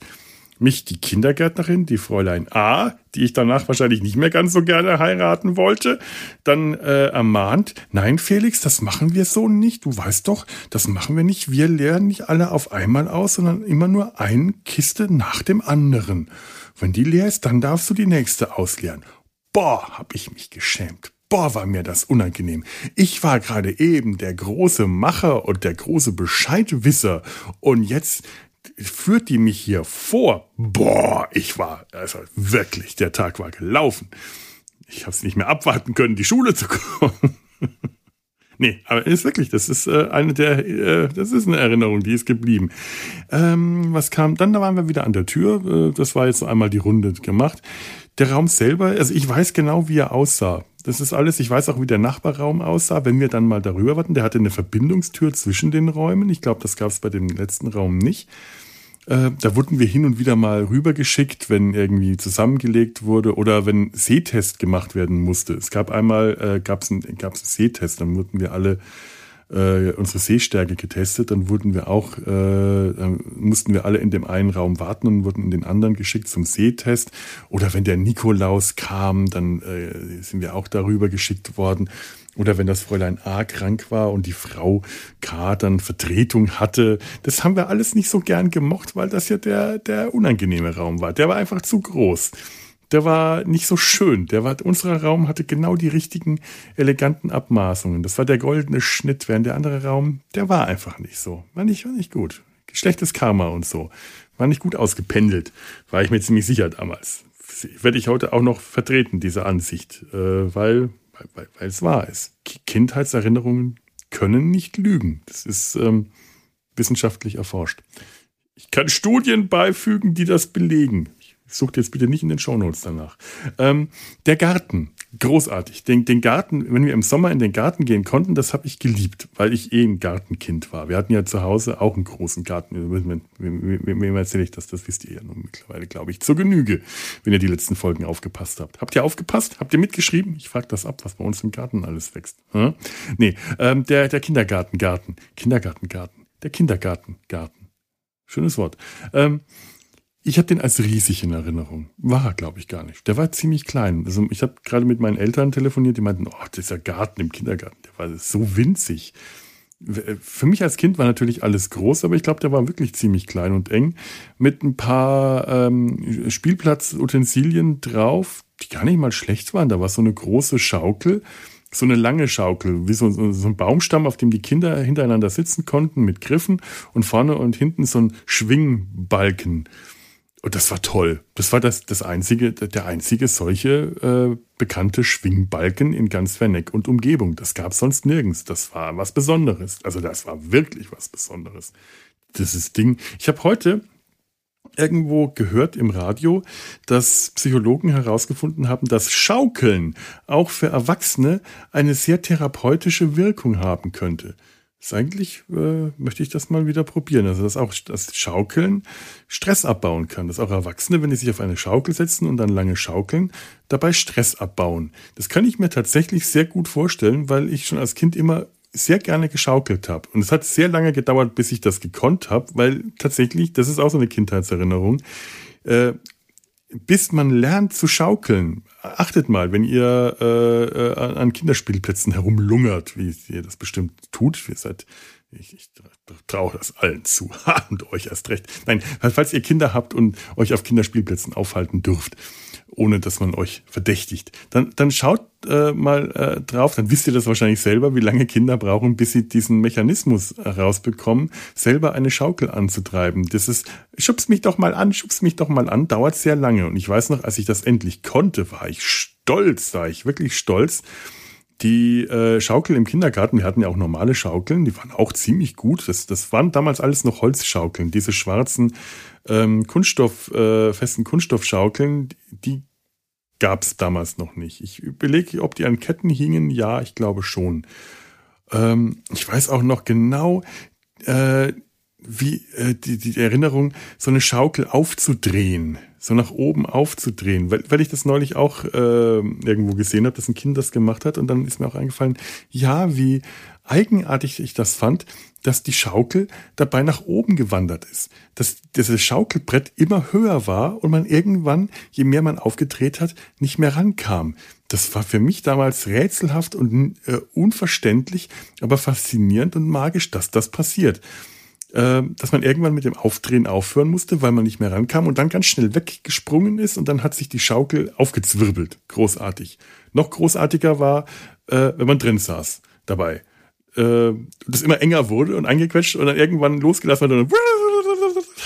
mich die Kindergärtnerin, die Fräulein A, die ich danach wahrscheinlich nicht mehr ganz so gerne heiraten wollte, dann äh, ermahnt, nein Felix, das machen wir so nicht. Du weißt doch, das machen wir nicht. Wir lernen nicht alle auf einmal aus, sondern immer nur eine Kiste nach dem anderen. Wenn die leer ist, dann darfst du die nächste ausleeren. Boah, hab ich mich geschämt. Boah, war mir das unangenehm. Ich war gerade eben der große Macher und der große Bescheidwisser. Und jetzt führt die mich hier vor. Boah, ich war, also wirklich, der Tag war gelaufen. Ich habe es nicht mehr abwarten können, die Schule zu kommen. nee, aber ist wirklich, das ist äh, eine der, äh, das ist eine Erinnerung, die ist geblieben. Ähm, was kam? Dann da waren wir wieder an der Tür. Äh, das war jetzt einmal die Runde gemacht. Der Raum selber, also ich weiß genau, wie er aussah. Das ist alles, ich weiß auch, wie der Nachbarraum aussah, wenn wir dann mal darüber warten. Der hatte eine Verbindungstür zwischen den Räumen. Ich glaube, das gab es bei dem letzten Raum nicht. Äh, da wurden wir hin und wieder mal rübergeschickt, wenn irgendwie zusammengelegt wurde oder wenn Sehtest gemacht werden musste. Es gab einmal, äh, gab es einen, einen Sehtest, dann wurden wir alle äh, unsere Sehstärke getestet, dann wurden wir auch, äh, mussten wir alle in dem einen Raum warten und wurden in den anderen geschickt zum Sehtest. Oder wenn der Nikolaus kam, dann äh, sind wir auch darüber geschickt worden. Oder wenn das Fräulein A krank war und die Frau K dann Vertretung hatte. Das haben wir alles nicht so gern gemocht, weil das ja der, der unangenehme Raum war. Der war einfach zu groß. Der war nicht so schön. Der war, unser Raum hatte genau die richtigen, eleganten Abmaßungen. Das war der goldene Schnitt, während der andere Raum, der war einfach nicht so. War nicht, war nicht gut. Schlechtes Karma und so. War nicht gut ausgependelt. War ich mir ziemlich sicher damals. Werde ich heute auch noch vertreten, diese Ansicht. Äh, weil weil, weil, weil es wahr ist. Kindheitserinnerungen können nicht lügen. Das ist ähm, wissenschaftlich erforscht. Ich kann Studien beifügen, die das belegen. Sucht jetzt bitte nicht in den Shownotes danach. Ähm, der Garten, großartig. Den, den Garten, wenn wir im Sommer in den Garten gehen konnten, das habe ich geliebt, weil ich eh ein Gartenkind war. Wir hatten ja zu Hause auch einen großen Garten. Wem, erzähle ich das? Das wisst ihr ja nun mittlerweile, glaube ich, zur Genüge, wenn ihr die letzten Folgen aufgepasst habt. Habt ihr aufgepasst? Habt ihr mitgeschrieben? Ich frage das ab, was bei uns im Garten alles wächst. Hm? Nee, ähm, der, der Kindergartengarten. Kindergartengarten. Der Kindergartengarten. Schönes Wort. Ähm, ich habe den als riesig in Erinnerung. War er, glaube ich, gar nicht. Der war ziemlich klein. Also ich habe gerade mit meinen Eltern telefoniert, die meinten, oh, dieser Garten im Kindergarten, der war so winzig. Für mich als Kind war natürlich alles groß, aber ich glaube, der war wirklich ziemlich klein und eng. Mit ein paar ähm, Spielplatzutensilien drauf, die gar nicht mal schlecht waren. Da war so eine große Schaukel, so eine lange Schaukel, wie so, so ein Baumstamm, auf dem die Kinder hintereinander sitzen konnten mit Griffen und vorne und hinten so ein Schwingbalken Und das war toll. Das war das, das einzige, der einzige solche äh, bekannte Schwingbalken in ganz Verneck und Umgebung. Das gab es sonst nirgends. Das war was Besonderes. Also das war wirklich was Besonderes. Dieses Ding. Ich habe heute irgendwo gehört im Radio, dass Psychologen herausgefunden haben, dass Schaukeln auch für Erwachsene eine sehr therapeutische Wirkung haben könnte ist eigentlich, äh, möchte ich das mal wieder probieren. Also, dass auch das Schaukeln Stress abbauen kann. Dass auch Erwachsene, wenn die sich auf eine Schaukel setzen und dann lange schaukeln, dabei Stress abbauen. Das kann ich mir tatsächlich sehr gut vorstellen, weil ich schon als Kind immer sehr gerne geschaukelt habe. Und es hat sehr lange gedauert, bis ich das gekonnt habe, weil tatsächlich, das ist auch so eine Kindheitserinnerung, äh, bis man lernt zu schaukeln. Achtet mal, wenn ihr äh, äh, an Kinderspielplätzen herumlungert, wie ihr das bestimmt tut. Ihr seid, ich, ich traue das allen zu. und euch erst recht. Nein, falls ihr Kinder habt und euch auf Kinderspielplätzen aufhalten dürft, ohne dass man euch verdächtigt. Dann, dann schaut äh, mal äh, drauf, dann wisst ihr das wahrscheinlich selber, wie lange Kinder brauchen, bis sie diesen Mechanismus herausbekommen, selber eine Schaukel anzutreiben. Das ist, schubst mich doch mal an, schubst mich doch mal an, dauert sehr lange. Und ich weiß noch, als ich das endlich konnte, war ich stolz, war ich wirklich stolz. Die äh, Schaukel im Kindergarten, wir hatten ja auch normale Schaukeln, die waren auch ziemlich gut. Das, das waren damals alles noch Holzschaukeln. Diese schwarzen ähm, Kunststoff, äh, festen Kunststoffschaukeln, die gab es damals noch nicht. Ich überlege, ob die an Ketten hingen. Ja, ich glaube schon. Ähm, ich weiß auch noch genau, äh, wie äh, die, die Erinnerung, so eine Schaukel aufzudrehen, so nach oben aufzudrehen, weil, weil ich das neulich auch äh, irgendwo gesehen habe, dass ein Kind das gemacht hat und dann ist mir auch eingefallen, ja, wie eigenartig ich das fand, dass die Schaukel dabei nach oben gewandert ist. Dass dieses Schaukelbrett immer höher war und man irgendwann, je mehr man aufgedreht hat, nicht mehr rankam. Das war für mich damals rätselhaft und äh, unverständlich, aber faszinierend und magisch, dass das passiert. Äh, dass man irgendwann mit dem Aufdrehen aufhören musste, weil man nicht mehr rankam und dann ganz schnell weggesprungen ist und dann hat sich die Schaukel aufgezwirbelt. Großartig. Noch großartiger war, äh, wenn man drin saß dabei äh, das immer enger wurde und eingequetscht und dann irgendwann losgelassen hat und dann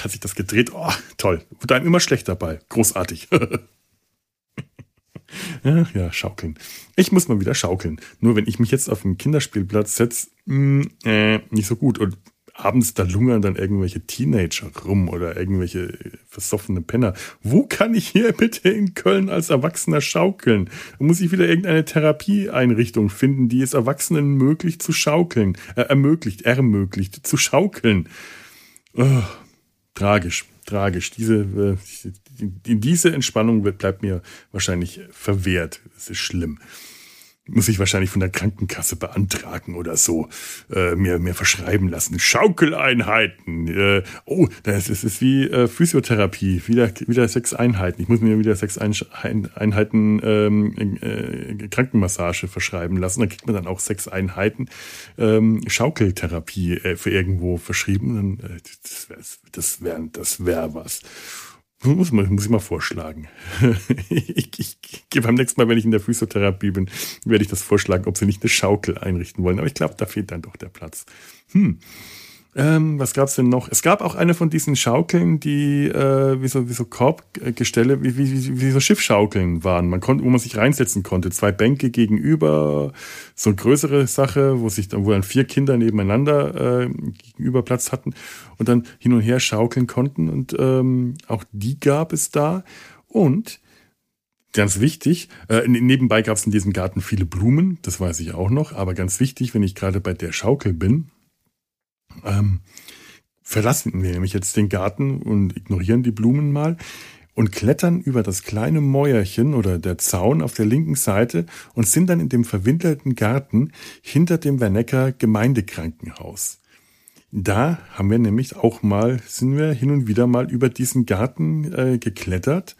hat sich das gedreht. Oh, toll. Wurde einem immer schlecht dabei. Großartig. ja, ja, schaukeln. Ich muss mal wieder schaukeln. Nur wenn ich mich jetzt auf den Kinderspielplatz setze, mm, äh, nicht so gut. Und abends da lungern dann irgendwelche Teenager rum oder irgendwelche versoffene Penner. Wo kann ich hier bitte in Köln als Erwachsener schaukeln? Da muss ich wieder irgendeine Therapieeinrichtung finden, die es Erwachsenen möglich zu schaukeln, äh, ermöglicht, ermöglicht, zu schaukeln. Oh, tragisch, tragisch. Diese, äh, diese Entspannung bleibt mir wahrscheinlich verwehrt. Das ist schlimm muss ich wahrscheinlich von der Krankenkasse beantragen oder so, äh, mir, mir verschreiben lassen. Schaukeleinheiten. Äh, oh, das ist, ist wie äh, Physiotherapie, wieder, wieder sechs Einheiten. Ich muss mir wieder sechs Einheiten ähm, äh, Krankenmassage verschreiben lassen. Dann kriegt man dann auch sechs Einheiten ähm, Schaukeltherapie äh, für irgendwo verschrieben. Dann, äh, das wäre das wär, das wär was. Muss, man, muss ich mal vorschlagen. ich, ich, ich, beim nächsten Mal, wenn ich in der Physiotherapie bin, werde ich das vorschlagen, ob sie nicht eine Schaukel einrichten wollen. Aber ich glaube, da fehlt dann doch der Platz. Hm. Ähm, was gab's denn noch? Es gab auch eine von diesen Schaukeln, die äh, wie so, wie so Korbgestelle, wie, wie, wie, wie so Schiffschaukeln waren, man konnte, wo man sich reinsetzen konnte. Zwei Bänke gegenüber, so eine größere Sache, wo sich dann, wo dann vier Kinder nebeneinander äh, gegenüber Platz hatten und dann hin und her schaukeln konnten. Und ähm, auch die gab es da. Und Ganz wichtig, äh, nebenbei gab es in diesem Garten viele Blumen, das weiß ich auch noch, aber ganz wichtig, wenn ich gerade bei der Schaukel bin, ähm, verlassen wir nämlich jetzt den Garten und ignorieren die Blumen mal und klettern über das kleine Mäuerchen oder der Zaun auf der linken Seite und sind dann in dem verwinkelten Garten hinter dem Wernecker Gemeindekrankenhaus. Da haben wir nämlich auch mal, sind wir hin und wieder mal über diesen Garten äh, geklettert,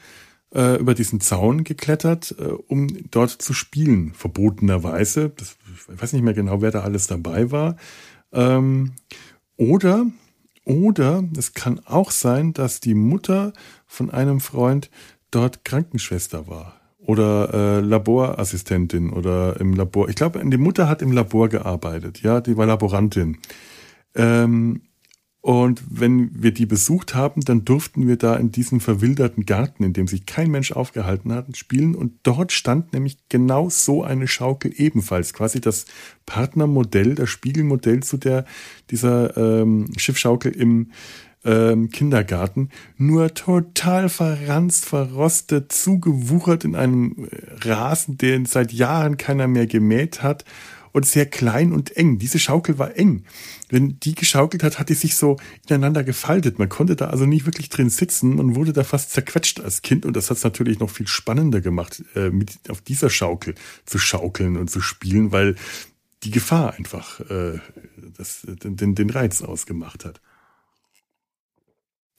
äh, über diesen Zaun geklettert, äh, um dort zu spielen, verbotenerweise. Das, ich weiß nicht mehr genau, wer da alles dabei war. Ähm, oder, oder es kann auch sein, dass die Mutter von einem Freund dort Krankenschwester war oder äh, Laborassistentin oder im Labor. Ich glaube, die Mutter hat im Labor gearbeitet, ja, die war Laborantin. Ähm, Und wenn wir die besucht haben, dann durften wir da in diesem verwilderten Garten, in dem sich kein Mensch aufgehalten hat, spielen. Und dort stand nämlich genau so eine Schaukel ebenfalls. Quasi das Partnermodell, das Spiegelmodell zu der, dieser ähm, Schiffschaukel im ähm, Kindergarten. Nur total verranzt, verrostet, zugewuchert in einem Rasen, den seit Jahren keiner mehr gemäht hat und sehr klein und eng. Diese Schaukel war eng. Wenn die geschaukelt hat, hat die sich so ineinander gefaltet. Man konnte da also nicht wirklich drin sitzen. Man wurde da fast zerquetscht als Kind und das hat es natürlich noch viel spannender gemacht, äh, mit auf dieser Schaukel zu schaukeln und zu spielen, weil die Gefahr einfach äh, das, den, den Reiz ausgemacht hat.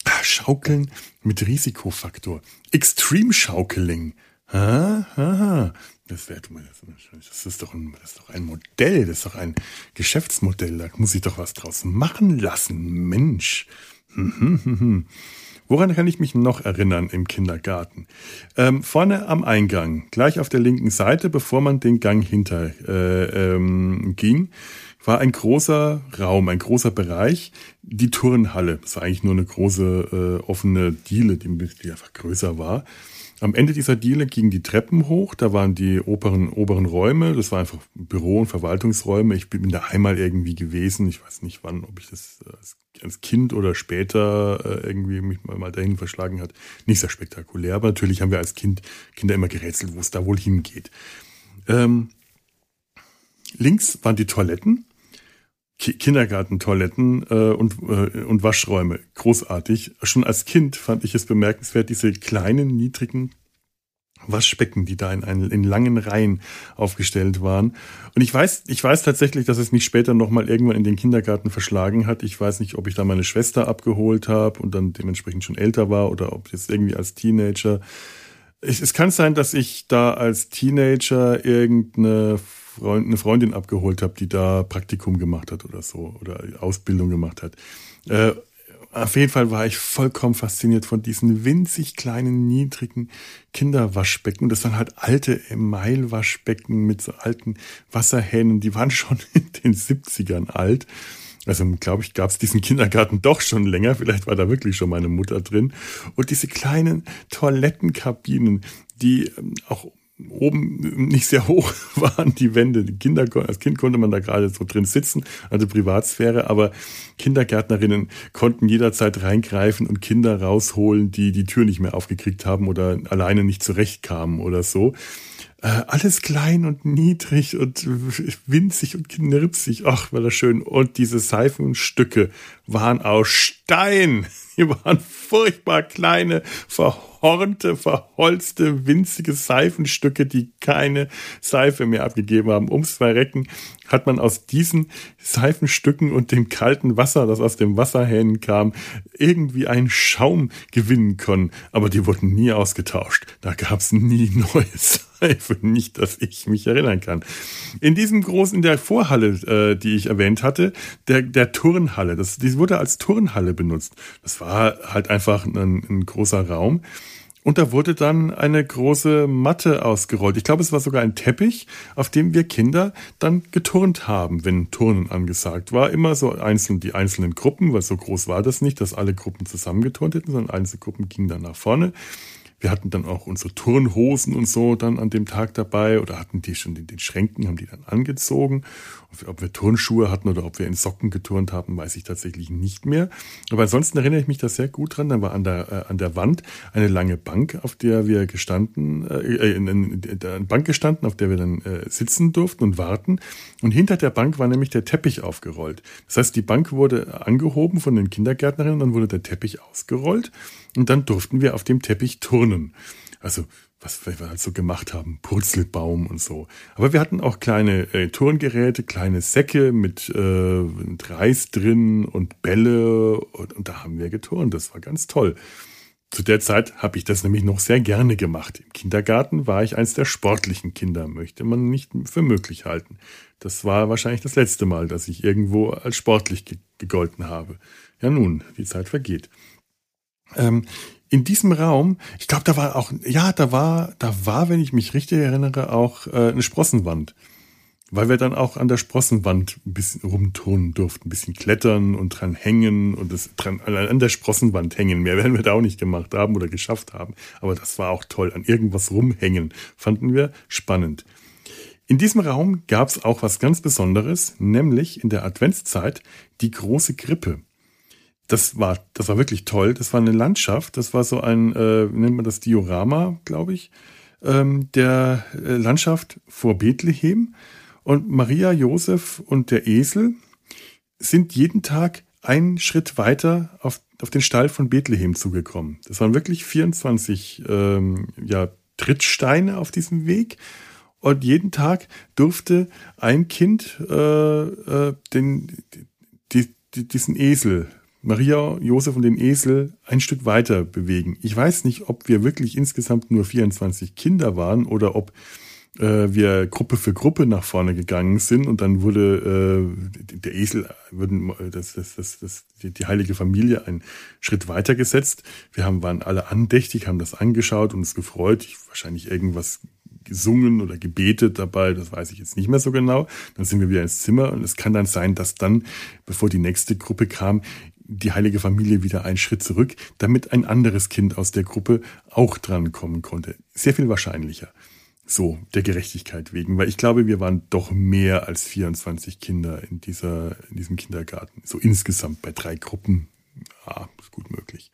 Ah, Schaukeln mit Risikofaktor. Extreme Schaukeling. Ah, ah, das, wäre, das, ist doch ein, das ist doch ein Modell, das ist doch ein Geschäftsmodell. Da muss ich doch was draus machen lassen. Mensch. Woran kann ich mich noch erinnern im Kindergarten? Ähm, vorne am Eingang, gleich auf der linken Seite, bevor man den Gang hinter äh, ähm, ging, war ein großer Raum, ein großer Bereich, die Turnhalle. Das war eigentlich nur eine große äh, offene Diele, die, die einfach größer war. Am Ende dieser Diele gingen die Treppen hoch, da waren die oberen, oberen Räume, das war einfach Büro- und Verwaltungsräume. Ich bin da einmal irgendwie gewesen, ich weiß nicht wann, ob ich das äh, als Kind oder später äh, irgendwie mich mal dahin verschlagen hat. Nicht sehr spektakulär, aber natürlich haben wir als Kind Kinder immer gerätselt, wo es da wohl hingeht. Ähm, links waren die Toiletten, Kindergartentoiletten äh, und, äh, und Waschräume. Großartig. Schon als Kind fand ich es bemerkenswert, diese kleinen, niedrigen Waschbecken, die da in, einen, in langen Reihen aufgestellt waren. Und ich weiß, ich weiß tatsächlich, dass es mich später nochmal irgendwann in den Kindergarten verschlagen hat. Ich weiß nicht, ob ich da meine Schwester abgeholt habe und dann dementsprechend schon älter war oder ob jetzt irgendwie als Teenager. Es, es kann sein, dass ich da als Teenager irgendeine Freund, eine Freundin abgeholt habe, die da Praktikum gemacht hat oder so oder Ausbildung gemacht hat. Äh, auf jeden Fall war ich vollkommen fasziniert von diesen winzig kleinen, niedrigen Kinderwaschbecken. Das waren halt alte Emailwaschbecken mit so alten Wasserhähnen. Die waren schon in den 70ern alt. Also, glaube ich, gab es diesen Kindergarten doch schon länger. Vielleicht war da wirklich schon meine Mutter drin. Und diese kleinen Toilettenkabinen, die ähm, auch oben nicht sehr hoch waren die Wände. Die Kinder, als Kind konnte man da gerade so drin sitzen, also Privatsphäre, aber Kindergärtnerinnen konnten jederzeit reingreifen und Kinder rausholen, die die Tür nicht mehr aufgekriegt haben oder alleine nicht zurechtkamen oder so. Äh, alles klein und niedrig und winzig und knirpsig. Ach, war das schön. Und diese Seifenstücke waren aus Stein. Die waren furchtbar kleine, verhornte, verholzte, winzige Seifenstücke, die keine Seife mehr abgegeben haben. Ums Verrecken hat man aus diesen Seifenstücken und dem kalten Wasser, das aus dem Wasserhähnen kam, irgendwie einen Schaum gewinnen können. Aber die wurden nie ausgetauscht. Da gab es nie neues. Seife. Nicht, dass ich mich erinnern kann. In diesem großen, in der Vorhalle, äh, die ich erwähnt hatte, der, der Turnhalle, das, die wurde als Turnhalle benutzt. Das war halt einfach ein, ein großer Raum. Und da wurde dann eine große Matte ausgerollt. Ich glaube, es war sogar ein Teppich, auf dem wir Kinder dann geturnt haben, wenn Turnen angesagt war. Immer so einzeln, die einzelnen Gruppen, weil so groß war das nicht, dass alle Gruppen zusammengeturnt hätten, sondern einzelne Gruppen gingen dann nach vorne. Wir hatten dann auch unsere Turnhosen und so dann an dem Tag dabei oder hatten die schon in den Schränken, haben die dann angezogen. Ob wir Turnschuhe hatten oder ob wir in Socken geturnt haben, weiß ich tatsächlich nicht mehr. Aber ansonsten erinnere ich mich da sehr gut dran. Da war an der, äh, an der Wand eine lange Bank, auf der wir gestanden, äh, äh in, in, in, eine Bank gestanden, auf der wir dann äh, sitzen durften und warten. Und hinter der Bank war nämlich der Teppich aufgerollt. Das heißt, die Bank wurde angehoben von den Kindergärtnerinnen, dann wurde der Teppich ausgerollt und dann durften wir auf dem Teppich turnen. Also was wir halt so gemacht haben, Purzelbaum und so. Aber wir hatten auch kleine äh, Turngeräte, kleine Säcke mit, äh, mit Reis drin und Bälle und, und da haben wir geturnt. Das war ganz toll. Zu der Zeit habe ich das nämlich noch sehr gerne gemacht. Im Kindergarten war ich eins der sportlichen Kinder, möchte man nicht für möglich halten. Das war wahrscheinlich das letzte Mal, dass ich irgendwo als sportlich gegolten habe. Ja nun, die Zeit vergeht. Ähm, in diesem Raum, ich glaube, da war auch, ja, da war, da war, wenn ich mich richtig erinnere, auch äh, eine Sprossenwand. weil wir dann auch an der Sprossenwand ein bisschen rumturnen durften, ein bisschen klettern und dran hängen und das dran, an der Sprossenwand hängen. Mehr werden wir da auch nicht gemacht haben oder geschafft haben. Aber das war auch toll. An irgendwas rumhängen fanden wir spannend. In diesem Raum gab es auch was ganz Besonderes, nämlich in der Adventszeit die große Krippe. Das war, das war wirklich toll. Das war eine Landschaft. Das war so ein, äh, nennt man das Diorama, glaube ich, ähm, der äh, Landschaft vor Bethlehem. Und Maria, Josef und der Esel sind jeden Tag einen Schritt weiter auf, auf den Stall von Bethlehem zugekommen. Das waren wirklich 24 ähm, ja, Trittsteine auf diesem Weg. Und jeden Tag durfte ein Kind äh, äh, den, die, die, diesen Esel, Maria, Josef und den Esel, ein Stück weiter bewegen. Ich weiß nicht, ob wir wirklich insgesamt nur 24 Kinder waren oder ob äh, wir Gruppe für Gruppe nach vorne gegangen sind und dann wurde äh, der Esel, würden, das, das, das, das, die, die heilige Familie einen Schritt weiter gesetzt. Wir haben, waren alle andächtig, haben das angeschaut und uns gefreut. Ich, wahrscheinlich irgendwas gesungen oder gebetet dabei, das weiß ich jetzt nicht mehr so genau. Dann sind wir wieder ins Zimmer und es kann dann sein, dass dann, bevor die nächste Gruppe kam, die heilige Familie wieder einen Schritt zurück, damit ein anderes Kind aus der Gruppe auch dran kommen konnte. Sehr viel wahrscheinlicher. So, der Gerechtigkeit wegen, weil ich glaube, wir waren doch mehr als 24 Kinder in dieser, in diesem Kindergarten. So insgesamt bei drei Gruppen. Ja, ist gut möglich.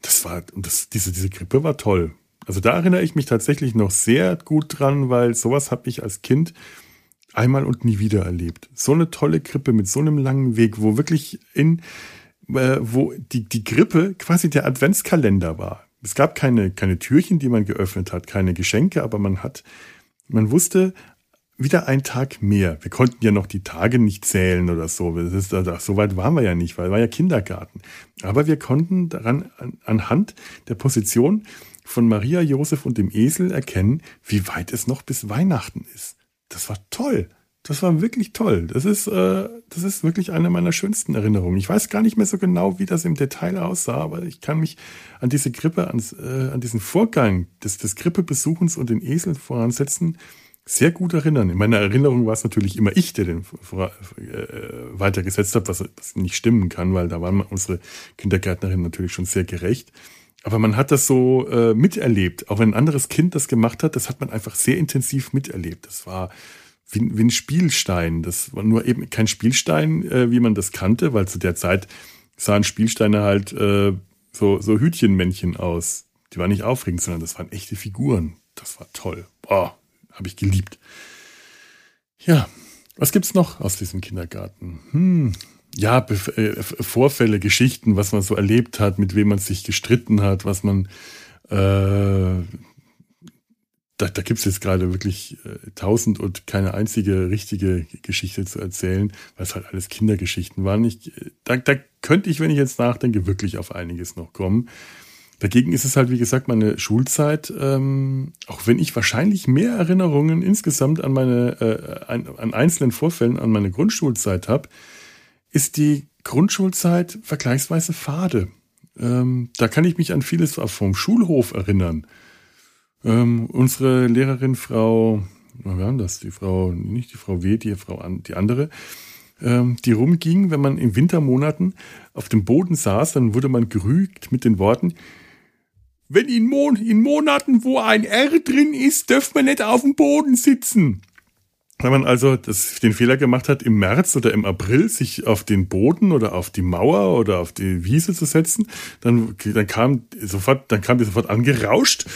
Das war, und das, diese, diese Grippe war toll. Also da erinnere ich mich tatsächlich noch sehr gut dran, weil sowas habe ich als Kind einmal und nie wieder erlebt. So eine tolle Krippe mit so einem langen Weg, wo wirklich in, äh, wo die, die Grippe quasi der Adventskalender war es gab keine, keine Türchen, die man geöffnet hat, keine Geschenke, aber man hat, man wusste, wieder ein Tag mehr. Wir konnten ja noch die Tage nicht zählen oder so. Das ist, also, so weit waren wir ja nicht, weil war ja Kindergarten. Aber wir konnten daran an, anhand der Position von Maria, Josef und dem Esel erkennen, wie weit es noch bis Weihnachten ist. Das war toll. Das war wirklich toll. Das ist, äh, das ist wirklich eine meiner schönsten Erinnerungen. Ich weiß gar nicht mehr so genau, wie das im Detail aussah, aber ich kann mich an diese Krippe, ans, äh, an diesen Vorgang des, des Krippebesuchens und den Esel voransetzen, sehr gut erinnern. In meiner Erinnerung war es natürlich immer ich, der den vor, äh, weitergesetzt hat, was, was nicht stimmen kann, weil da waren unsere Kindergärtnerinnen natürlich schon sehr gerecht. Aber man hat das so äh, miterlebt. Auch wenn ein anderes Kind das gemacht hat, das hat man einfach sehr intensiv miterlebt. Das war wie, wie ein Spielstein. Das war nur eben kein Spielstein, äh, wie man das kannte, weil zu der Zeit sahen Spielsteine halt äh, so, so Hütchenmännchen aus. Die waren nicht aufregend, sondern das waren echte Figuren. Das war toll. Boah, habe ich geliebt. Ja, was gibt's noch aus diesem Kindergarten? Hm, ja, Bef äh, Vorfälle, Geschichten, was man so erlebt hat, mit wem man sich gestritten hat, was man äh, da, da gibt es jetzt gerade wirklich äh, tausend und keine einzige richtige Geschichte zu erzählen, weil es halt alles Kindergeschichten waren. Ich, äh, da, da könnte ich, wenn ich jetzt nachdenke, wirklich auf einiges noch kommen. Dagegen ist es halt, wie gesagt, meine Schulzeit, ähm, auch wenn ich wahrscheinlich mehr Erinnerungen insgesamt an meine, äh, an, an einzelnen Vorfällen an meine Grundschulzeit habe, ist die Grundschulzeit vergleichsweise fade. Ähm, da kann ich mich an vieles vom Schulhof erinnern ähm, unsere Lehrerin, Frau, wir haben das, die Frau, nicht die Frau W, die Frau, die andere, ähm, die rumging, wenn man in Wintermonaten auf dem Boden saß, dann wurde man gerügt mit den Worten, wenn in, Mon in Monaten, wo ein R drin ist, dürft man nicht auf dem Boden sitzen. Wenn man also das, den Fehler gemacht hat, im März oder im April sich auf den Boden oder auf die Mauer oder auf die Wiese zu setzen, dann, dann kam sofort, dann kam die sofort angerauscht,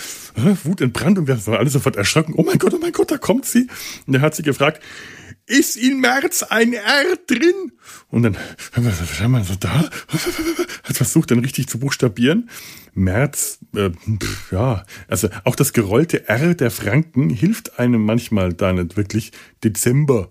Wut entbrannt und wir waren alle sofort erschrocken. Oh mein Gott, oh mein Gott, da kommt sie. Und er hat sie gefragt, ist in März ein R drin? Und dann haben wir so da, hat versucht, dann richtig zu buchstabieren. März, äh, ja, also auch das gerollte R der Franken hilft einem manchmal da nicht wirklich. Dezember.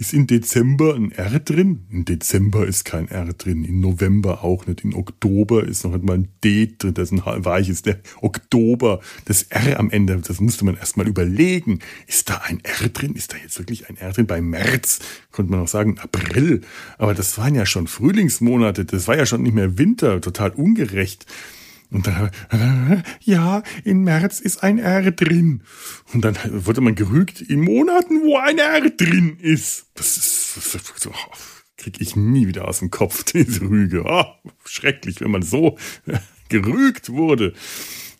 Ist in Dezember ein R drin? In Dezember ist kein R drin. In November auch nicht. In Oktober ist noch nicht mal ein D drin. Das ist ein weiches. Der Oktober. Das R am Ende, das musste man erstmal überlegen. Ist da ein R drin? Ist da jetzt wirklich ein R drin? Bei März konnte man auch sagen April. Aber das waren ja schon Frühlingsmonate. Das war ja schon nicht mehr Winter. Total ungerecht. Und dann, ja, in März ist ein R drin. Und dann wurde man gerügt in Monaten, wo ein R drin ist. Das ist, das ist oh, krieg ich nie wieder aus dem Kopf, diese Rüge. Oh, schrecklich, wenn man so gerügt wurde.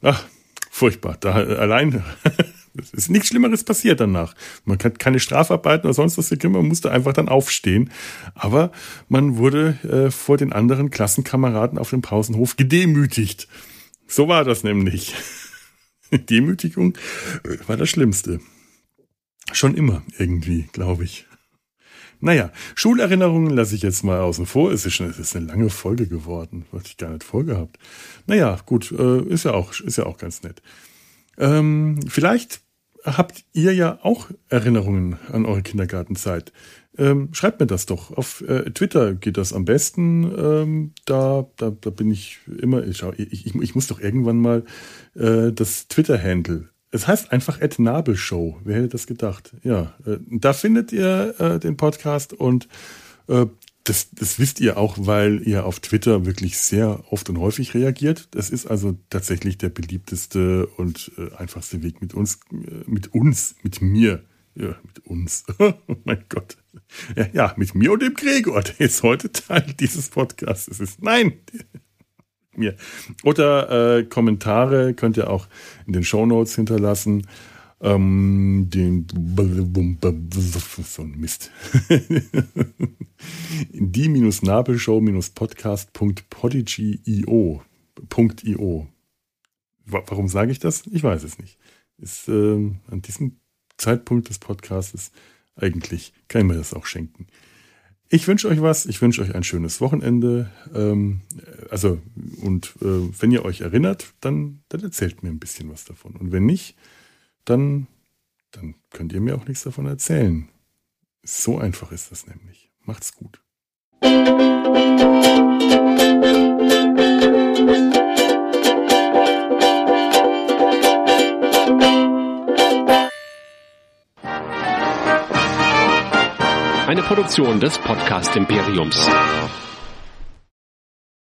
Ach, furchtbar. Da allein es ist nichts Schlimmeres passiert danach. Man hat keine Strafarbeiten oder sonst was gekriegt, man musste einfach dann aufstehen. Aber man wurde äh, vor den anderen Klassenkameraden auf dem Pausenhof gedemütigt. So war das nämlich. Demütigung äh, war das Schlimmste. Schon immer irgendwie, glaube ich. Naja, Schulerinnerungen lasse ich jetzt mal außen vor. Es ist, schon, es ist eine lange Folge geworden. Hatte ich gar nicht vorgehabt. Naja, gut, äh, ist ja auch, ist ja auch ganz nett. Ähm, vielleicht habt ihr ja auch Erinnerungen an eure Kindergartenzeit. Ähm, schreibt mir das doch. Auf äh, Twitter geht das am besten. Ähm, da, da, da bin ich immer. Ich, ich, ich muss doch irgendwann mal äh, das Twitter-Handle. Es heißt einfach Ed Nabelshow. Wer hätte das gedacht? Ja, äh, da findet ihr äh, den Podcast und äh, das, das wisst ihr auch, weil ihr auf Twitter wirklich sehr oft und häufig reagiert. Das ist also tatsächlich der beliebteste und äh, einfachste Weg mit uns, äh, mit uns, mit mir, ja, mit uns. oh mein Gott. Ja, ja, mit mir und dem Gregor, der ist heute Teil dieses Podcasts. Es ist, nein, mir. Oder äh, Kommentare könnt ihr auch in den Show Notes hinterlassen. Ähm, den so ein Mist. Die-Nabelshow-Podcast.podigy.io .io. Warum sage ich das? Ich weiß es nicht. Ist äh, an diesem Zeitpunkt des Podcasts eigentlich kann ich mir das auch schenken. Ich wünsche euch was. Ich wünsche euch ein schönes Wochenende. Ähm, also, und äh, wenn ihr euch erinnert, dann, dann erzählt mir ein bisschen was davon. Und wenn nicht, dann, dann könnt ihr mir auch nichts davon erzählen. So einfach ist das nämlich. Macht's gut. Eine Produktion des Podcast Imperiums.